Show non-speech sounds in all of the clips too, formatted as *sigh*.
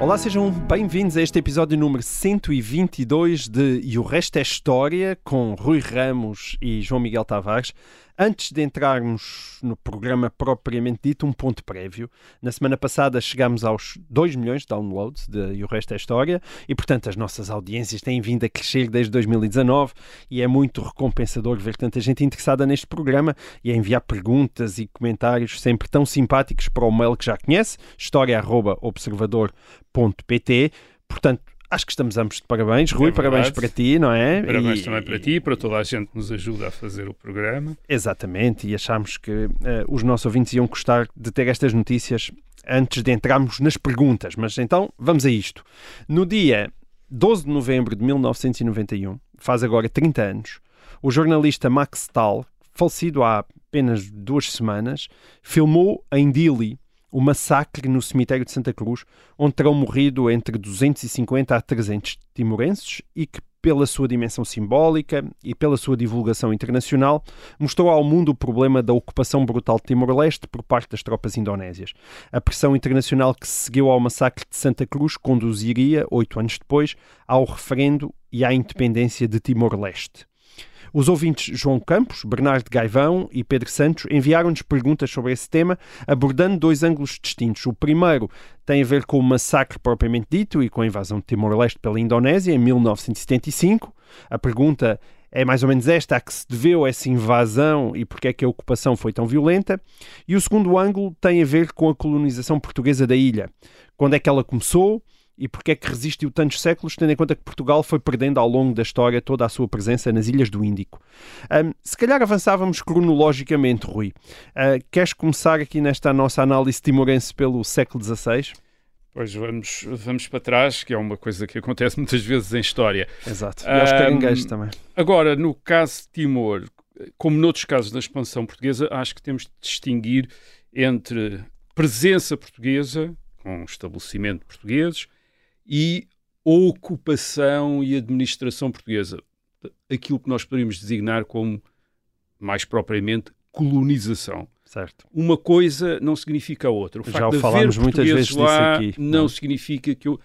Olá, sejam bem-vindos a este episódio número 122 de E o Resto é História, com Rui Ramos e João Miguel Tavares. Antes de entrarmos no programa propriamente dito, um ponto prévio. Na semana passada chegámos aos 2 milhões de downloads de E o Resto é História e, portanto, as nossas audiências têm vindo a crescer desde 2019 e é muito recompensador ver tanta gente interessada neste programa e a enviar perguntas e comentários sempre tão simpáticos para o mail que já conhece, história.observador.pt. Portanto, acho que estamos ambos de parabéns. Rui, É parabéns para ti, não é? Parabéns E- também para ti e para toda a gente que nos ajuda a fazer o programa. Exatamente, e achámos que eh, os nossos ouvintes iam gostar de ter estas notícias antes de entrarmos nas perguntas. Mas então, vamos a isto. No dia 12 de novembro de 1991, faz agora 30 anos, o jornalista Max Stahl, falecido há apenas duas semanas, filmou em Dili o massacre no cemitério de Santa Cruz, onde terão morrido entre 250 a 300 timorenses e que, pela sua dimensão simbólica e pela sua divulgação internacional, mostrou ao mundo o problema da ocupação brutal de Timor-Leste por parte das tropas indonésias. A pressão internacional que se seguiu ao massacre de Santa Cruz conduziria, oito anos depois, ao referendo e à independência de Timor-Leste. Os ouvintes João Campos, Bernardo Gaivão e Pedro Santos enviaram-nos perguntas sobre esse tema, abordando dois ângulos distintos. O primeiro tem a ver com o massacre propriamente dito e com a invasão de Timor-Leste pela Indonésia em 1975. A pergunta é mais ou menos esta: a que se deveu essa invasão e porque é que a ocupação foi tão violenta? E o segundo ângulo tem a ver com a colonização portuguesa da ilha. Quando é que ela começou? E porque é que resistiu tantos séculos, tendo em conta que Portugal foi perdendo ao longo da história toda a sua presença nas Ilhas do Índico? Ahm, se calhar avançávamos cronologicamente, Rui. Ah, queres começar aqui nesta nossa análise timorense pelo século XVI? Pois vamos, vamos para trás, que é uma coisa que acontece *laughs* muitas vezes em história. Exato. E aos Ahm, caranguejos também. Agora, no caso de Timor, como noutros casos da expansão portuguesa, acho que temos de distinguir entre presença portuguesa, com estabelecimento portugueses, e ocupação e administração portuguesa. Aquilo que nós poderíamos designar como, mais propriamente, colonização. Certo. uma coisa não significa a outra. O Já o de falámos muitas vezes disso lá aqui, não não significa que o-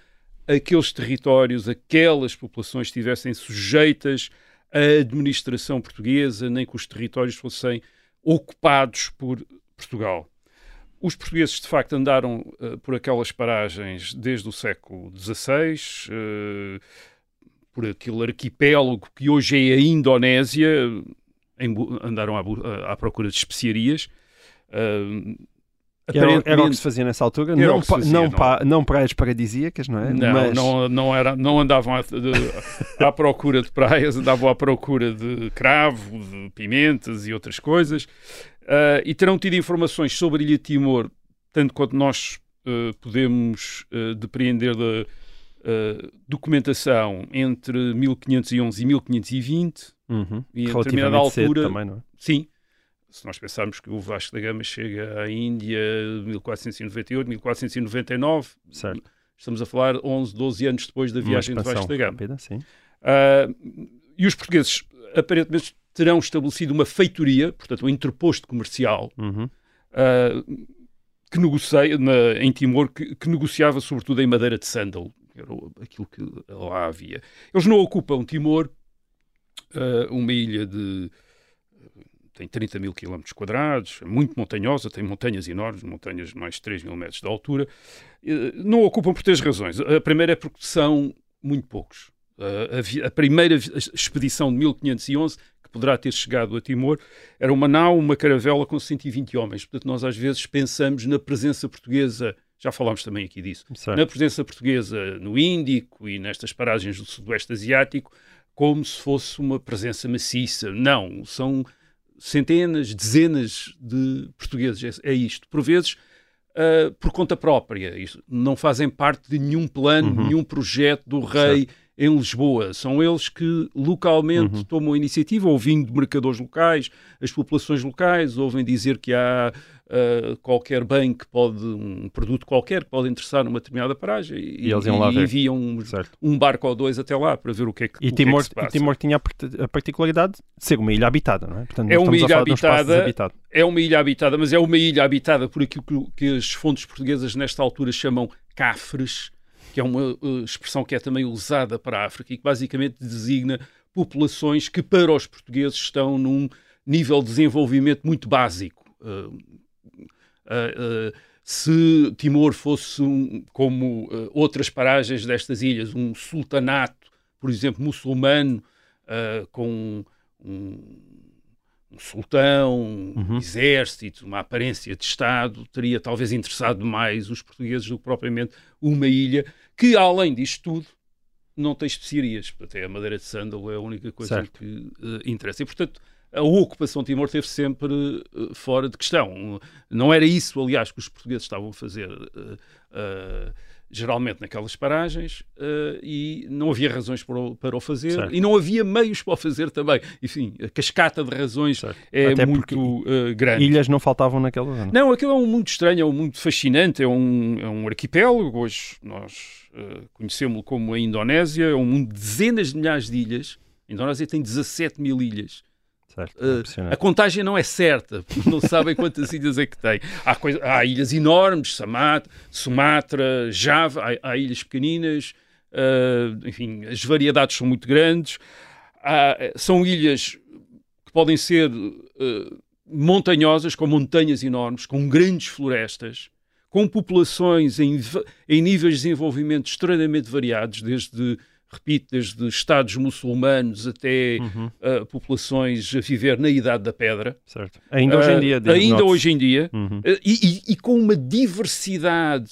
aqueles territórios, aquelas populações estivessem sujeitas à administração portuguesa, nem que os territórios fossem ocupados por Portugal. Os portugueses, de facto, andaram eh, por aquelas paragens desde o século XVI, eh, por aquele arquipélago que hoje é a Indonésia, em andaram à, à procura de especiarias. Eh, Era, era o que se fazia nessa altura. Não, fazia, não, não. pa- não praias paradisíacas, não é? Não, Mas- não, não, era, não andavam à, de- à procura de praias, andavam à procura de cravo, de pimentas e outras coisas. Ah, e terão tido informações sobre a Ilha Timor, tanto quanto nós ah, podemos ah, depreender da documentação entre 1511 e 1520. Uhum. E em Relativamente determinada altura- também, não é? Sim. Se nós pensarmos que o Vasco da Gama chega à Índia em 1498, 1499, Certo. Estamos a falar 11, 12 anos depois da viagem de expansão Vasco da Gama. rápida, sim. E os portugueses, aparentemente, terão estabelecido uma feitoria, portanto, um interposto comercial, Uhum. ah, que negocia, na- em Timor, que, que negociava sobretudo em madeira de sândalo, era aquilo que lá havia. Eles não ocupam Timor, ah, uma ilha de tem 30 mil quilómetros quadrados, é muito montanhosa, tem montanhas enormes, montanhas de mais de 3 mil metros de altura. Eh, Não ocupam por três razões. A primeira é porque são muito poucos. Eh, a vi- A primeira expedição de 1511, que poderá ter chegado a Timor, era uma nau, uma caravela com 120 homens. Portanto, nós às vezes pensamos na presença portuguesa, já falámos também aqui disso, Certo. na presença portuguesa no Índico e nestas paragens do Sudoeste Asiático, como se fosse uma presença maciça. Não, são centenas, dezenas de portugueses. É, é isto. Por vezes, ah, por conta própria. Isto, não fazem parte de nenhum plano, Uhum. nenhum projeto do rei em Lisboa. São eles que localmente Uhum. tomam a iniciativa, ouvindo mercadores locais, as populações locais, ouvem dizer que há ah, qualquer bem que pode, um produto qualquer que pode interessar numa determinada paragem e, E ver. enviam um, um barco ou dois até lá para ver o que é que, E o que é que Timor, e. Timor tinha a part- a particularidade de ser uma ilha habitada, não é? Portanto, É uma ilha habitada. É uma ilha habitada, mas é uma ilha habitada por aquilo que, que as fontes portuguesas nesta altura chamam cafres, que é uma uh, expressão que é também usada para a África e que basicamente designa populações que para os portugueses estão num nível de desenvolvimento muito básico. Uh, uh, uh, se Timor fosse, um- como outras paragens destas ilhas, um sultanato, por exemplo, muçulmano, com um, um sultão, um Uhum. exército, uma aparência de Estado, teria talvez interessado mais os portugueses do que propriamente uma ilha que, além disto tudo, não tem especiarias. Até a madeira de sândalo é a única coisa Certo. que eh, interessa. E, portanto, a ocupação de Timor esteve sempre eh, fora de questão. Não era isso, aliás, que os portugueses estavam a fazer eh, geralmente naquelas paragens eh, e não havia razões para o, para o fazer Certo. e não havia meios para o fazer também. Enfim, a cascata de razões Certo. é Até muito eh, grande. Ilhas não faltavam naquela zona. Não, aquilo é um mundo estranho, é um mundo fascinante, é um, é um arquipélago. Hoje nós eh, conhecemos-lo como a Indonésia, é um mundo de dezenas de milhares de ilhas. A Indonésia tem 17 mil ilhas. Certo. Eh, Impressionante. a contagem não é certa, porque não *laughs* sabem quantas ilhas é que tem. Há, coisa- há ilhas enormes, Samata, Sumatra, Java, há, há ilhas pequeninas, eh, enfim, as variedades são muito grandes. Há- são ilhas que podem ser eh, montanhosas, com montanhas enormes, com grandes florestas, com populações em, em níveis de desenvolvimento extremamente variados, desde, repito, desde estados muçulmanos até Uhum. uh, populações a viver na Idade da Pedra. Certo. Ainda hoje em Uh, dia. Ainda note-se. hoje em dia. Uhum. Uh, e, e- e com uma diversidade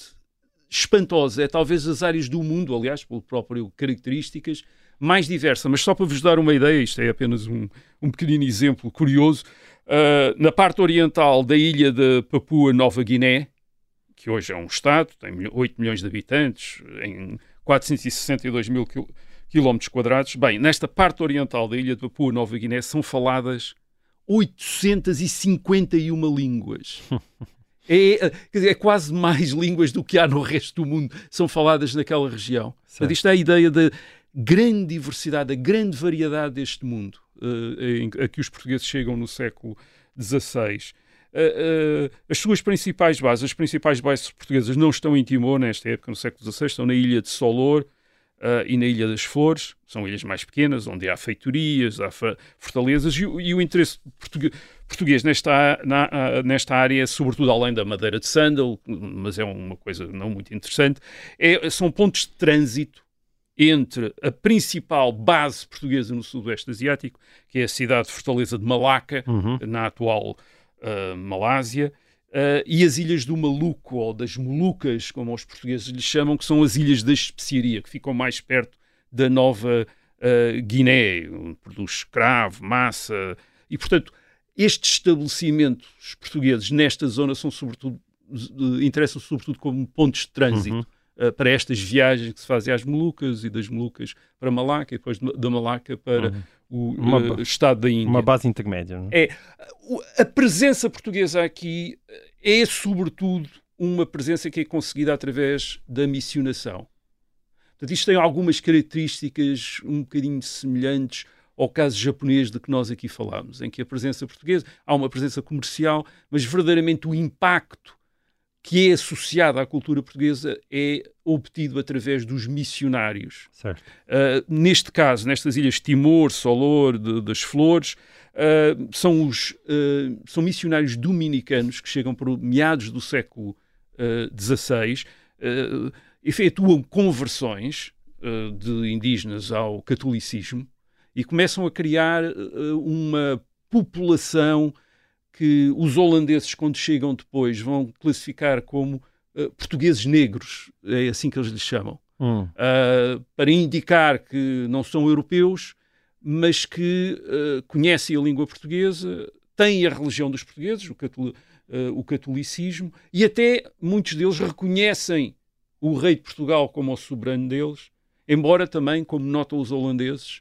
espantosa. É talvez as áreas do mundo, aliás, pelo próprio características, mais diversa. Mas só para vos dar uma ideia, isto é apenas um, um pequenino exemplo curioso. uh, na parte oriental da ilha de Papua Nova Guiné, que hoje é um estado, tem milho- 8 milhões de habitantes, em 462 mil quil- quilómetros quadrados. Bem, nesta parte oriental da ilha de Papua Nova Guiné são faladas 851 línguas. *laughs* É, dizer, é quase mais línguas do que há no resto do mundo são faladas naquela região. Portanto, isto é a ideia da grande diversidade, da grande variedade deste mundo eh, em- a que os portugueses chegam no século XVI. Eh, eh, as suas principais bases, as principais bases portuguesas não estão em Timor nesta época, no século XVI, estão na ilha de Solor eh, e na Ilha das Flores, são ilhas mais pequenas, onde há feitorias, há fortalezas, e, o- e o interesse portugue- português nesta, na- nesta área, é sobretudo além da madeira de sândalo, mas é uma coisa não muito interessante, é- são pontos de trânsito entre a principal base portuguesa no Sudoeste Asiático, que é a cidade de Fortaleza de Malaca, Uhum. na atual ah, Malásia, ah, e as ilhas do Maluco, ou das Molucas, como os portugueses lhes chamam, que são as ilhas da especiaria, que ficam mais perto da Nova ah, Guiné, onde produz escravo, massa, e portanto estes estabelecimentos portugueses nesta zona são sobretudo eh, interessam sobretudo como pontos de trânsito Uhum. eh, para estas viagens que se fazem às Molucas e das Molucas para Malaca e depois de- da Malaca para o. Uma eh, ba- estado da Índia. Uma base intermédia. não é? É, a presença portuguesa aqui é, sobretudo, uma presença que é conseguida através da missionação. Portanto, isto tem algumas características um bocadinho semelhantes ao caso japonês de que nós aqui falámos, em que a presença portuguesa, há uma presença comercial, mas verdadeiramente o impacto que é associado à cultura portuguesa é obtido através dos missionários. Uh, neste caso, nestas ilhas Timor, Solor, de- das Flores, uh, são, os, uh, são missionários dominicanos que chegam por meados do século XVI, efetuam conversões de indígenas ao catolicismo e começam a criar uma população que os holandeses, quando chegam depois, vão classificar como uh, portugueses negros, é assim que eles lhes chamam Hum. uh, para indicar que não são europeus, mas que uh, conhecem a língua portuguesa, têm a religião dos portugueses, o, uh, o catolicismo, e até muitos deles reconhecem o rei de Portugal como o soberano deles, embora também, como notam os holandeses,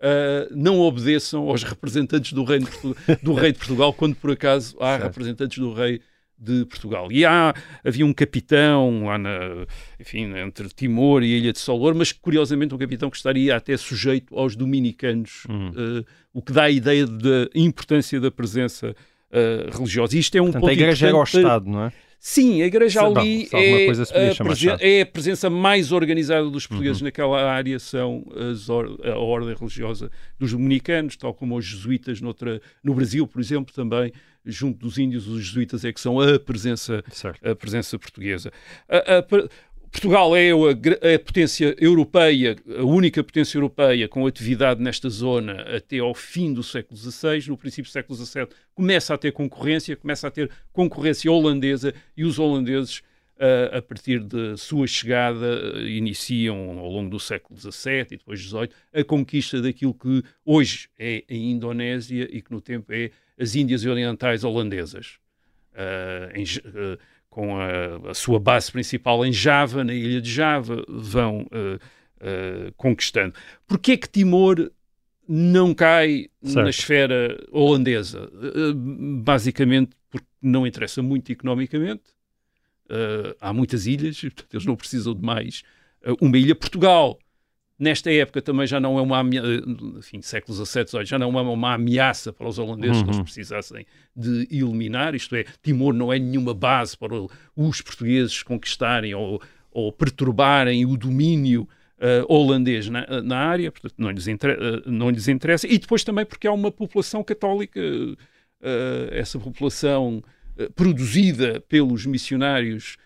uh, não obedeçam aos representantes do rei, de Portugal, do rei de Portugal quando por acaso há Certo. representantes do rei de Portugal. E há, havia um capitão lá na, enfim, entre Timor e a Ilha de Solor, mas curiosamente um capitão que estaria até sujeito aos dominicanos, uh, o que dá a ideia da importância da presença uh, religiosa. E isto é um Portanto, ponto a igreja era o Estado, não é? Sim, a igreja Bom, ali alguma é, a é a presença mais organizada dos Uhum. portugueses naquela área, são as or- a ordem religiosa dos dominicanos, tal como os jesuítas noutra, no Brasil, por exemplo, também, junto dos índios, os jesuítas é que são a presença Certo. a presença portuguesa. A- a- Portugal é a, a potência europeia, a única potência europeia com atividade nesta zona até ao fim do século XVI. No princípio do século XVII começa a ter concorrência, começa a ter concorrência holandesa e os holandeses, ah, a partir da sua chegada, ah, iniciam ao longo do século XVII e depois XVIII a conquista daquilo que hoje é a Indonésia e que no tempo é as Índias Orientais Holandesas. Ah, em ah, com a, a sua base principal em Java, na ilha de Java, vão ah, ah, conquistando. Porquê que Timor não cai Certo. na esfera holandesa? Ah, basicamente porque não interessa muito economicamente. Há muitas ilhas, *laughs* portanto, eles não precisam de mais. Uma ilha, Portugal, nesta época também já não é uma ameaça, enfim, séculos XVII, XVIII, já não é uma ameaça para os holandeses que eles Uhum. precisassem de eliminar, isto é, Timor não é nenhuma base para os portugueses conquistarem ou, ou perturbarem o domínio eh, holandês na, na área, portanto não lhes, inter- eh, não lhes interessa, e depois também porque há uma população católica, eh, essa população produzida pelos missionários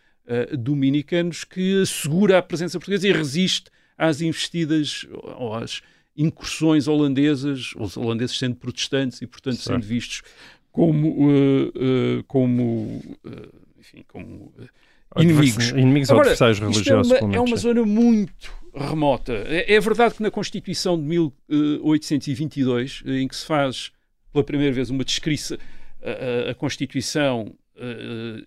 dominicanos que assegura a presença portuguesa e resiste às investidas ou às incursões holandesas, os holandeses sendo protestantes e, portanto, Certo. sendo vistos como, eh, eh, como eh, enfim, como inimigos. Inimigos Agora, adversários isto religiosos, é uma, é uma zona muito remota. É, é verdade que na Constituição de 1822, eh, em que se faz pela primeira vez uma descrição, a, a- Constituição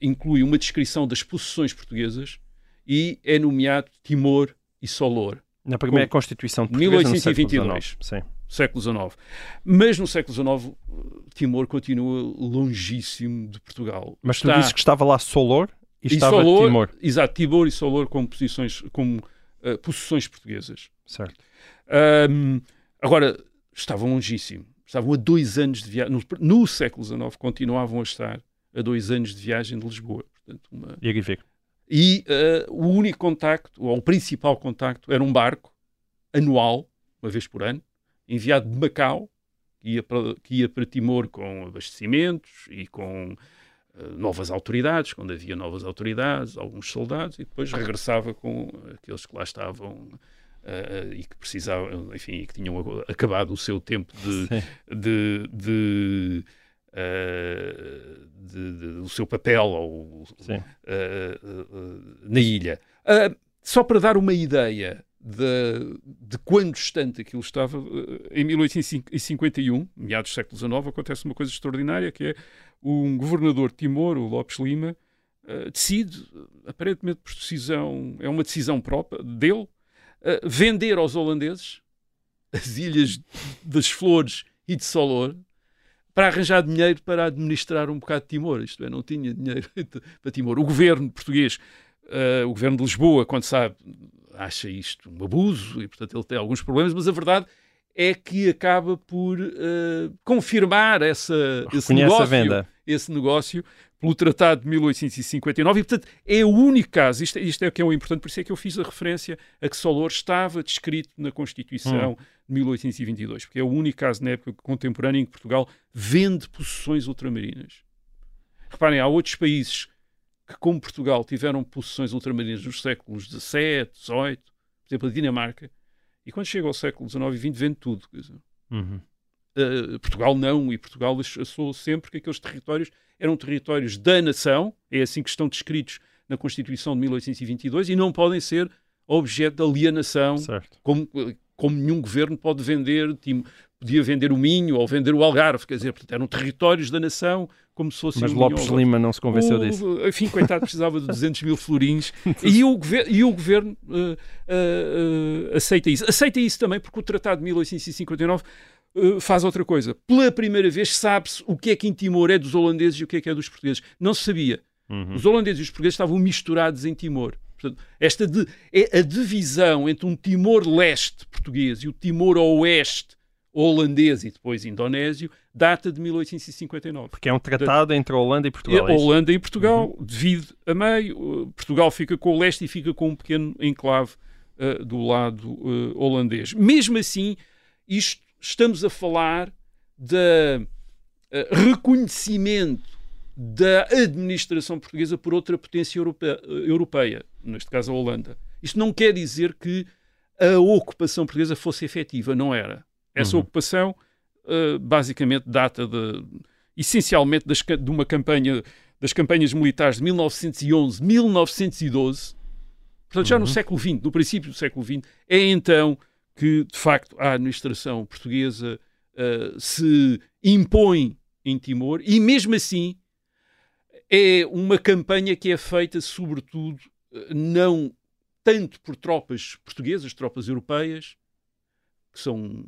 inclui uma descrição das possessões portuguesas e é nomeado Timor e Solor, Na primeira com- Constituição portuguesa, no século 1822. XIX. Século XIX. Mas no século XIX, Timor continua longíssimo de Portugal. Mas tu Está- dizes que estava lá Solor e, e estava Solor, Timor. Exato, Timor e Solor como, posições, como eh, possessões portuguesas. Certo. Ahm, agora, estavam longíssimo. Estavam a dois anos de viagem. No, no século XIX, continuavam a estar a dois anos de viagem de Lisboa. Portanto, uma... E aqui fica. E eh, o único contacto, ou o principal contacto, era um barco anual, uma vez por ano, enviado de Macau, que ia para, que ia para Timor com abastecimentos e com eh, novas autoridades, quando havia novas autoridades, alguns soldados, e depois regressava com aqueles que lá estavam eh, e que precisavam, enfim, e que tinham acabado o seu tempo de, *laughs* de, de, de- de- o seu papel ou eh, eh, na ilha. Ah, só para dar uma ideia de, de quão distante aquilo estava, eh, em 1851, meados do século XIX, acontece uma coisa extraordinária, que é um governador de Timor, o Lopes Lima, eh, decide, aparentemente por decisão, é uma decisão própria dele, eh, vender aos holandeses as ilhas das Flores e de Solor para arranjar dinheiro para administrar um bocado de Timor. Isto é, não tinha dinheiro *laughs* para Timor. O governo português, eh, o governo de Lisboa, quando sabe, acha isto um abuso e, portanto, ele tem alguns problemas, mas a verdade é que acaba por eh, confirmar essa, esse Reconhece negócio, venda. esse negócio pelo Tratado de 1859 e, portanto, é o único caso, isto, isto é o que é o importante, por isso é que eu fiz a referência a que Solor estava descrito na Constituição de 1822, porque é o único caso na época contemporânea em que Portugal vende possessões ultramarinas. Reparem, há outros países que, como Portugal, tiveram possessões ultramarinas nos séculos XVII, XVIII, por exemplo, a Dinamarca, e quando chega ao século XIX e XX, vende tudo. Uhum. Uh, Portugal não, e Portugal achou sempre que aqueles territórios eram territórios da nação, é assim que estão descritos na Constituição de 1822, e não podem ser objeto de alienação, Certo. como, como nenhum governo pode vender, Tim- podia vender o Minho ou vender o Algarve, quer dizer, portanto, eram territórios da nação, como se fosse Mas Lopes Minho Lima não se convenceu o, disso. Enfim, coitado, precisava de *laughs* 200 mil florins *laughs* e o, gover e o governo uh, uh, aceita isso. Aceita isso também porque o Tratado de 1859 faz outra coisa. Pela primeira vez sabe-se o que é que em Timor é dos holandeses e o que é que é dos portugueses. Não se sabia. Uhum. Os holandeses e os portugueses estavam misturados em Timor. Portanto, esta de, é a divisão entre um Timor-Leste português e o Timor-Oeste holandês e depois indonésio data de 1859. Porque é um tratado entre a Holanda e Portugal. É, é? Holanda e Portugal uhum. divide a meio. Portugal fica com o leste e fica com um pequeno enclave uh, do lado uh, holandês. Mesmo assim, isto, estamos a falar de uh, reconhecimento da administração portuguesa por outra potência europeia, europeia, neste caso a Holanda. Isto não quer dizer que a ocupação portuguesa fosse efetiva, não era. Essa Uhum. ocupação uh, basicamente data de, essencialmente das, de uma campanha das campanhas militares de 1911, 1912, portanto já no Uhum. século XX, no princípio do século XX, é então que de facto a administração portuguesa uh, se impõe em Timor e mesmo assim é uma campanha que é feita sobretudo uh, não tanto por tropas portuguesas, tropas europeias, que são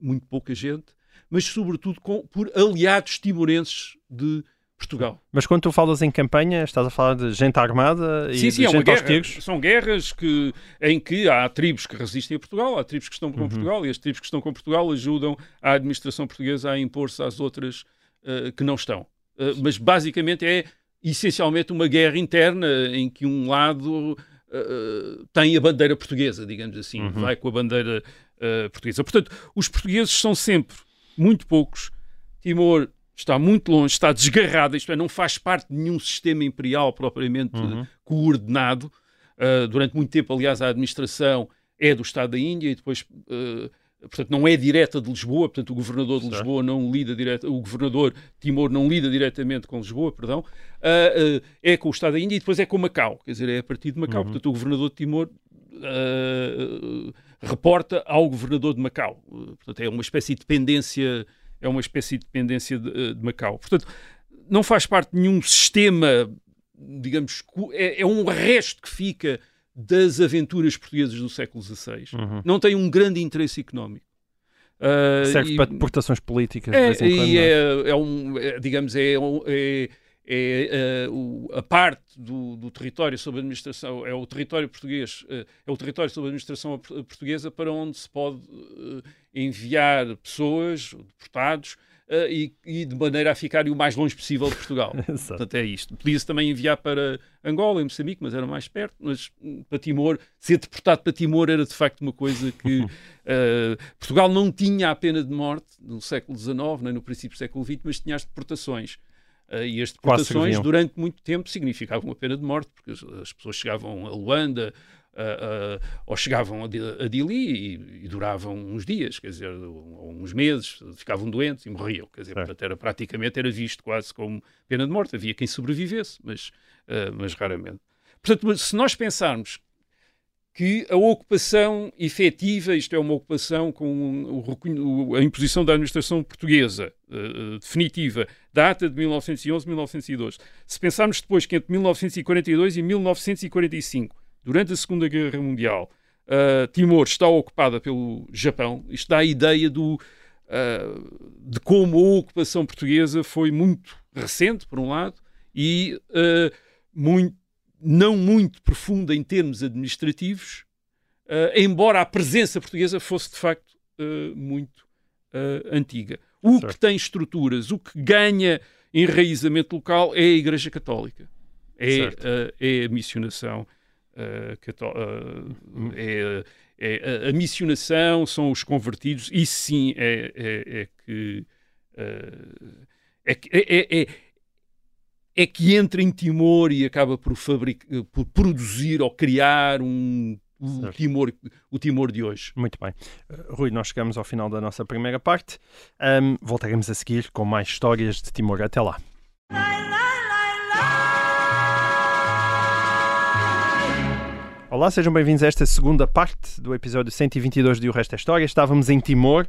muito pouca gente, mas sobretudo com- por aliados timorenses de Portugal. Mas quando tu falas em campanha, estás a falar de gente armada e Sim, de sim, é gente aos guerra. São guerras que, em que há tribos que resistem a Portugal, há tribos que estão Uhum. com Portugal e as tribos que estão com Portugal ajudam a administração portuguesa a impor-se às outras eh, que não estão. Eh, mas basicamente é essencialmente uma guerra interna em que um lado eh, tem a bandeira portuguesa, digamos assim, Uhum. vai com a bandeira portuguesa. Portanto, os portugueses são sempre muito poucos. Timor está muito longe, está desgarrada, isto é, não faz parte de nenhum sistema imperial propriamente Uhum. coordenado. Uh, durante muito tempo, aliás, a administração é do Estado da Índia e depois, uh, portanto, não é direta de Lisboa, portanto, o governador de. Lisboa não lida direta, o governador Timor não lida diretamente com Lisboa, perdão, Uh, é com o Estado da Índia e depois é com Macau, quer dizer, é a partir de Macau. Uhum. Portanto, o governador de Timor reporta ao governador de Macau. Portanto, é uma espécie de dependência, é uma espécie de dependência de, uh, de Macau. Portanto, não faz parte de nenhum sistema, digamos, é, é um resto que fica das aventuras portuguesas do século XVI. Uhum. Não tem um grande interesse económico. Uh, Serve e- para deportações políticas de é, vez em quando. e é? é, é um, é, digamos, é, um- é, é, eh, o- a parte do, do território sob administração, é o território português, eh, é o território sob administração por- portuguesa para onde se pode eh, enviar pessoas, deportados, e, e de maneira a ficarem o mais longe possível de Portugal. *laughs* Portanto, é isto. Podia-se também enviar para Angola e Moçambique, mas era mais perto. Mas hum, para Timor, ser deportado para Timor era de facto uma coisa que *laughs* Portugal não tinha a pena de morte no século XIX, nem no princípio do século XX, mas tinha as deportações. Eh, e as deportações, durante muito tempo, significavam a pena de morte, porque as, as pessoas chegavam a Luanda. ah, ah, ou chegavam a, a Dili e, e duravam uns dias, quer dizer, ou uns meses, ficavam doentes e morriam. Quer dizer, Certo. portanto, era, praticamente era visto quase como pena de morte. Havia quem sobrevivesse, mas, ah, mas raramente. Portanto, se nós pensarmos que a ocupação efetiva, isto é uma ocupação com o a imposição da administração portuguesa eh, definitiva, data de 1911, 1912. Se pensarmos depois que entre 1942 e 1945, durante a Segunda Guerra Mundial, eh, Timor está ocupada pelo Japão, isto dá a ideia do, eh, de como a ocupação portuguesa foi muito recente, por um lado, e muito não muito profunda em termos administrativos, eh, embora a presença portuguesa fosse de facto eh, muito eh, antiga. O Certo. que tem estruturas, o que ganha enraizamento local é a Igreja Católica, é, é a missionação cató- é, é a, a missionação, são os convertidos, isso sim é, é- é que é, que- é- é- que entra em Timor e acaba por, por produzir ou criar um, o. Timor, o Timor de hoje. Muito bem. Uh, Rui, nós chegamos ao final da nossa primeira parte. Um, voltaremos a seguir com mais histórias de Timor. Até lá. Olá, sejam bem-vindos a esta segunda parte do episódio 122 de O Resto é História. Estávamos em Timor,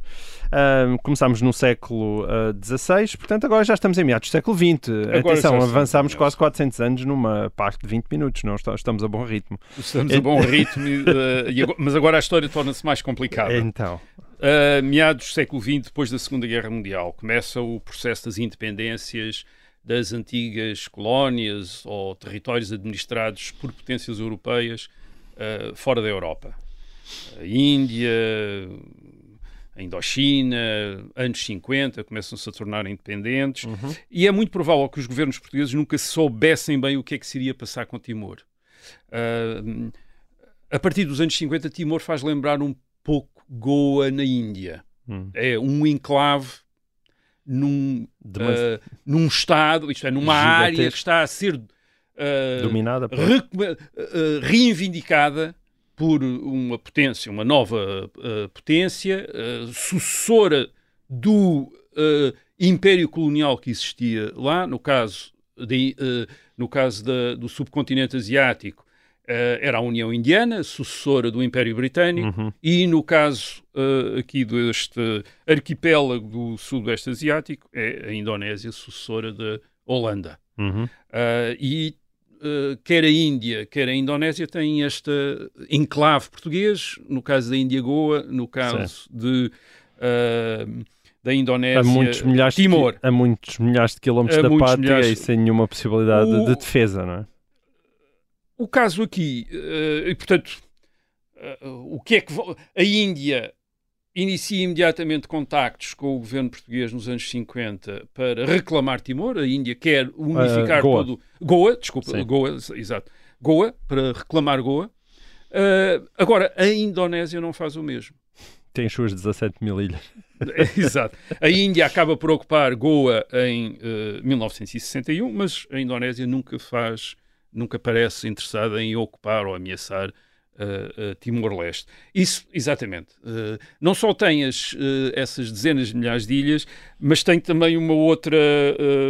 uh, começámos no século XVI, uh, portanto agora já estamos em meados do século XX. Agora Atenção, avançámos quase 400 anos numa parte de 20 minutos, não estamos a bom ritmo. Estamos a bom *laughs* ritmo, uh, mas agora a história torna-se mais complicada. Então... Uh, meados do século XX, depois da Segunda Guerra Mundial, começa o processo das independências das antigas colónias ou territórios administrados por potências europeias uh, fora da Europa. A Índia, a Indochina, anos 50, começam-se a tornar independentes. Uhum. E é muito provável que os governos portugueses nunca soubessem bem o que é que seria passar com Timor. Uh, a partir dos anos 50, Timor faz lembrar um pouco Goa na Índia. Hum. É um enclave num, uh, num estado, isto é, numa área que está a ser uh, dominada, por... uh, reivindicada por uma potência, uma nova potência, sucessora do império colonial que existia lá, no caso, de, no caso da, do subcontinente asiático, Uh, era a União Indiana, sucessora do Império Britânico, uhum. e no caso uh, aqui deste arquipélago do Sudoeste Asiático, é a Indonésia, sucessora da Holanda. Uhum. Uh, e quer a Índia, quer a Indonésia têm esta enclave português, no caso da Índia Goa, no caso de da Indonésia, a muitos milhares Timor. De, a muitos milhares de quilómetros a da pátria milhares... e sem nenhuma possibilidade o... de defesa, não é? O caso aqui, uh, e portanto, uh, o que é que a Índia inicia imediatamente contactos com o governo português nos anos 50 para reclamar Timor. A Índia quer unificar uh, Goa. todo. Goa, desculpa, Sim. Goa, exato. Goa, para reclamar Goa. Uh, agora, a Indonésia não faz o mesmo. Tem as suas 17 mil ilhas. *laughs* exato. A Índia acaba por ocupar Goa em uh, 1961, mas a Indonésia nunca faz nunca parece interessada em ocupar ou ameaçar uh, uh, Timor-Leste. Isso, exatamente. Uh, não só tem as, essas dezenas de milhares de ilhas, mas tem também uma outra,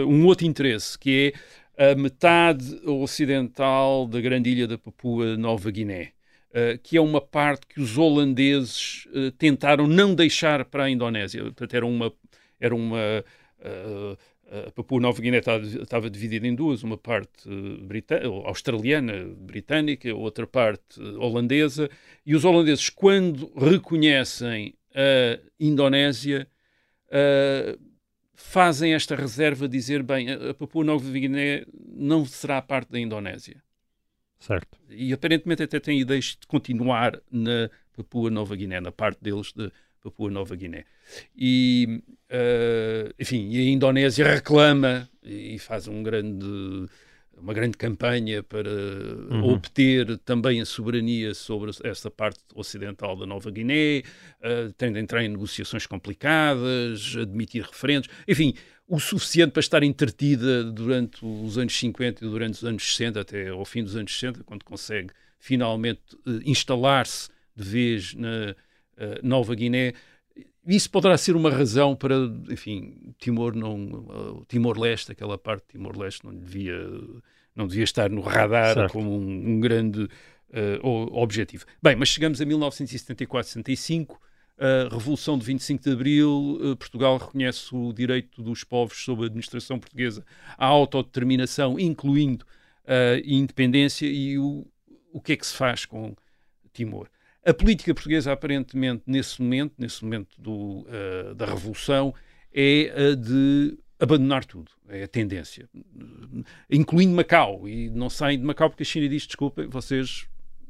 um outro interesse, que é a metade ocidental da grande ilha da Papua Nova Guiné. que é uma parte que os holandeses tentaram não deixar para a Indonésia. Portanto, era uma, era uma a Papua Nova Guiné estava dividida em duas, uma parte australiana, britânica, outra parte holandesa, e os holandeses, quando reconhecem a Indonésia, uh, fazem esta reserva, dizer, bem, a Papua Nova Guiné não será parte da Indonésia. Certo. E aparentemente até têm ideias de continuar na Papua Nova Guiné, na parte deles de Papua Nova Guiné. E, uh, enfim, e a Indonésia reclama e faz um grande, uma grande campanha para uhum. obter também a soberania sobre esta parte ocidental da Nova Guiné, uh, tendo de entrar em negociações complicadas, admitir referendos, enfim, o suficiente para estar entretida durante os anos 50 e durante os anos 60, até ao fim dos anos 60, quando consegue finalmente uh, instalar-se de vez na Nova Guiné. Isso poderá ser uma razão para, enfim, Timor não, uh, Timor-Leste, aquela parte de Timor-Leste não devia, não devia estar no radar certo. como um, um grande uh, objetivo. Bem, mas chegamos a 1974-75, a Revolução de 25 de Abril, Portugal reconhece o direito dos povos sob a administração portuguesa à autodeterminação, incluindo a independência e o, o que é que se faz com Timor. A política portuguesa, aparentemente, nesse momento, nesse momento do, uh, da Revolução, é a de abandonar tudo. É a tendência. Incluindo Macau. E não saem de Macau porque a China diz: desculpem, vocês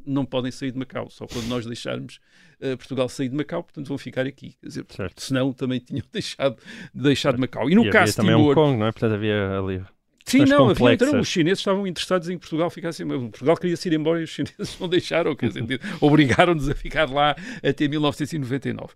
não podem sair de Macau. Só quando nós deixarmos uh, Portugal sair de Macau, portanto vão ficar aqui. Quer dizer, senão também tinham *laughs* deixado de deixar de Macau. E no e caso havia também Timor, Hong Kong, não é? Portanto havia ali Sim, não, havia, então, os chineses estavam interessados em que Portugal ficasse. Portugal queria se ir embora e os chineses *laughs* não deixaram, quer dizer, *laughs* obrigaram-nos a ficar lá até 1999.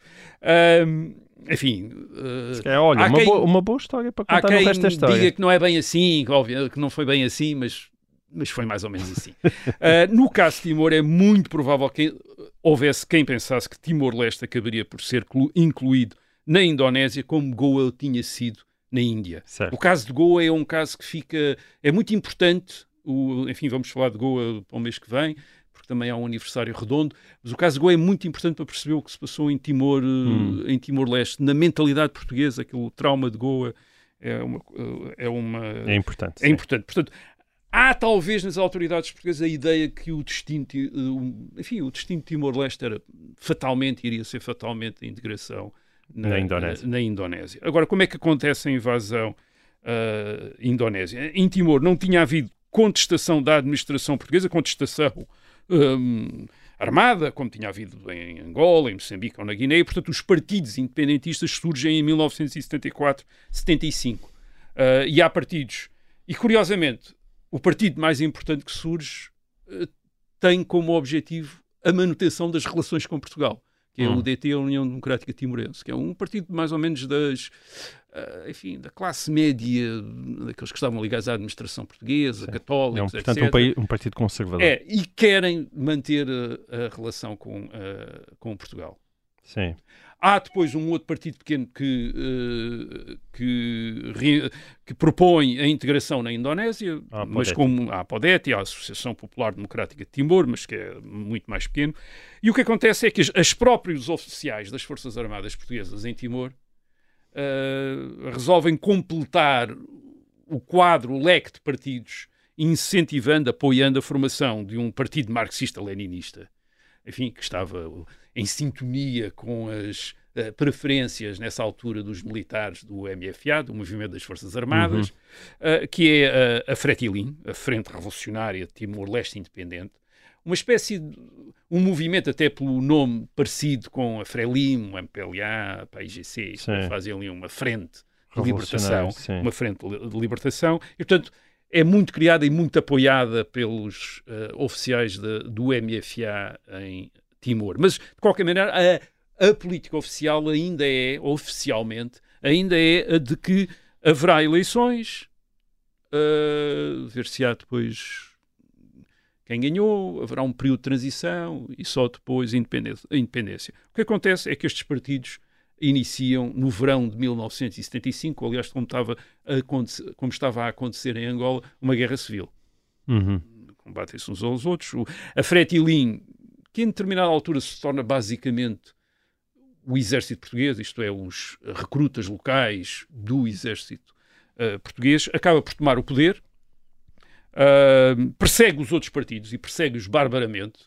Um, enfim. Uh, é, olha, uma, quem, boa, uma boa história para contar no resto da história. diga que não é bem assim, óbvio, que não foi bem assim, mas, mas foi mais ou menos assim. uh, *laughs* no caso de Timor, é muito provável que houvesse quem pensasse que Timor-Leste acabaria por ser incluído na Indonésia, como Goa tinha sido na Índia. Certo. O caso de Goa é um caso que fica. é muito importante. O, enfim, vamos falar de Goa para o mês que vem, porque também há um aniversário redondo. Mas o caso de Goa é muito importante para perceber o que se passou em Timor, eh, Hum. em Timor-Leste, na mentalidade portuguesa, aquele trauma de Goa é uma, é uma É importante. é sim. importante. Portanto, há talvez nas autoridades portuguesas a ideia que o destino, ti- eh, enfim, o destino de Timor-Leste era fatalmente, iria ser fatalmente a integração na, Na Indonésia. na Indonésia. Agora, como é que acontece a invasão ah, indonésia? Em Timor não tinha havido contestação da administração portuguesa, contestação hum, armada, como tinha havido em Angola, em Moçambique ou na Guiné, e, portanto, os partidos independentistas surgem em 1974, 75. Ah, e há partidos. E, curiosamente, o partido mais importante que surge eh, tem como objetivo a manutenção das relações com Portugal, que é Hum. o DT, a União Democrática Timorense, que é um partido mais ou menos das, ah, enfim, da classe média, daqueles que estavam ligados à administração portuguesa, É um, portanto, etc. um, paí- um partido conservador. É, e querem manter a, a relação com, ah, com Portugal. Sim. Há depois um outro partido pequeno que, eh, que, que propõe a integração na Indonésia, A mas como a Apodeti, a Associação Popular Democrática de Timor, mas que é muito mais pequeno. E o que acontece é que as, as próprios oficiais das Forças Armadas Portuguesas em Timor eh, resolvem completar o quadro, o leque de partidos, incentivando, apoiando a formação de um partido marxista-leninista, enfim, que estava em sintonia com as eh, preferências nessa altura dos militares do MFA, do Movimento das Forças Armadas, eh, que é eh, a Fretilin, a Frente Revolucionária de Timor-Leste Independente, uma espécie de um movimento até pelo nome parecido com a Frelimo, o MPLA, a IGC, fazem ali uma frente de libertação, sim. uma frente de libertação, e portanto é muito criada e muito apoiada pelos eh, oficiais de- do MFA em Timor. Mas, de qualquer maneira, a, a política oficial ainda é, oficialmente, ainda é a de que haverá eleições, eh, ver-se-á depois quem ganhou, haverá um período de transição e só depois a independência. independência. O que acontece é que estes partidos iniciam no verão de 1975, aliás, como estava a, acontecer- como estava a acontecer em Angola, uma guerra civil Uhum. combatem-se uns aos outros. O- a Fretilin, que em determinada altura se torna basicamente o exército português, isto é, os recrutas locais do exército eh, português, acaba por tomar o poder, ah, persegue os outros partidos e persegue-os barbaramente,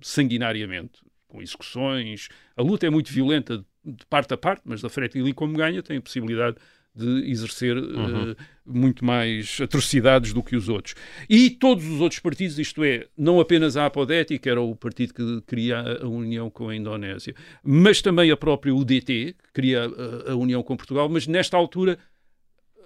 sanguinariamente, com execuções. A luta é muito violenta de parte a parte, mas a Fretilin, como ganha, tem a possibilidade de exercer eh, muito mais atrocidades do que os outros. E todos os outros partidos, isto é, não apenas a Apodeti, que era o partido que queria a união com a Indonésia, mas também a própria UDT, que queria a, a união com Portugal, mas nesta altura eh,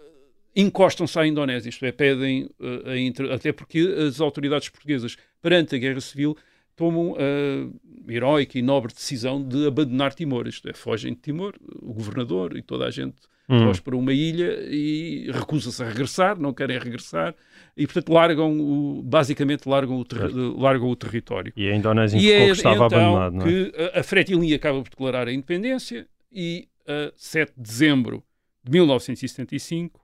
encostam-se à Indonésia, isto é, pedem eh, a inter... até porque as autoridades portuguesas, perante a Guerra Civil, tomam a heroica e nobre decisão de abandonar Timor, isto é, fogem de Timor, o governador e toda a gente Hum. foge para uma ilha e recusa-se a regressar, não querem regressar e, portanto, largam o, basicamente largam o, terri- largam o território. E a Indonésia E é que estava então abandonado, não é? que a, Fretilin acaba por declarar a independência e a 7 de dezembro de 1975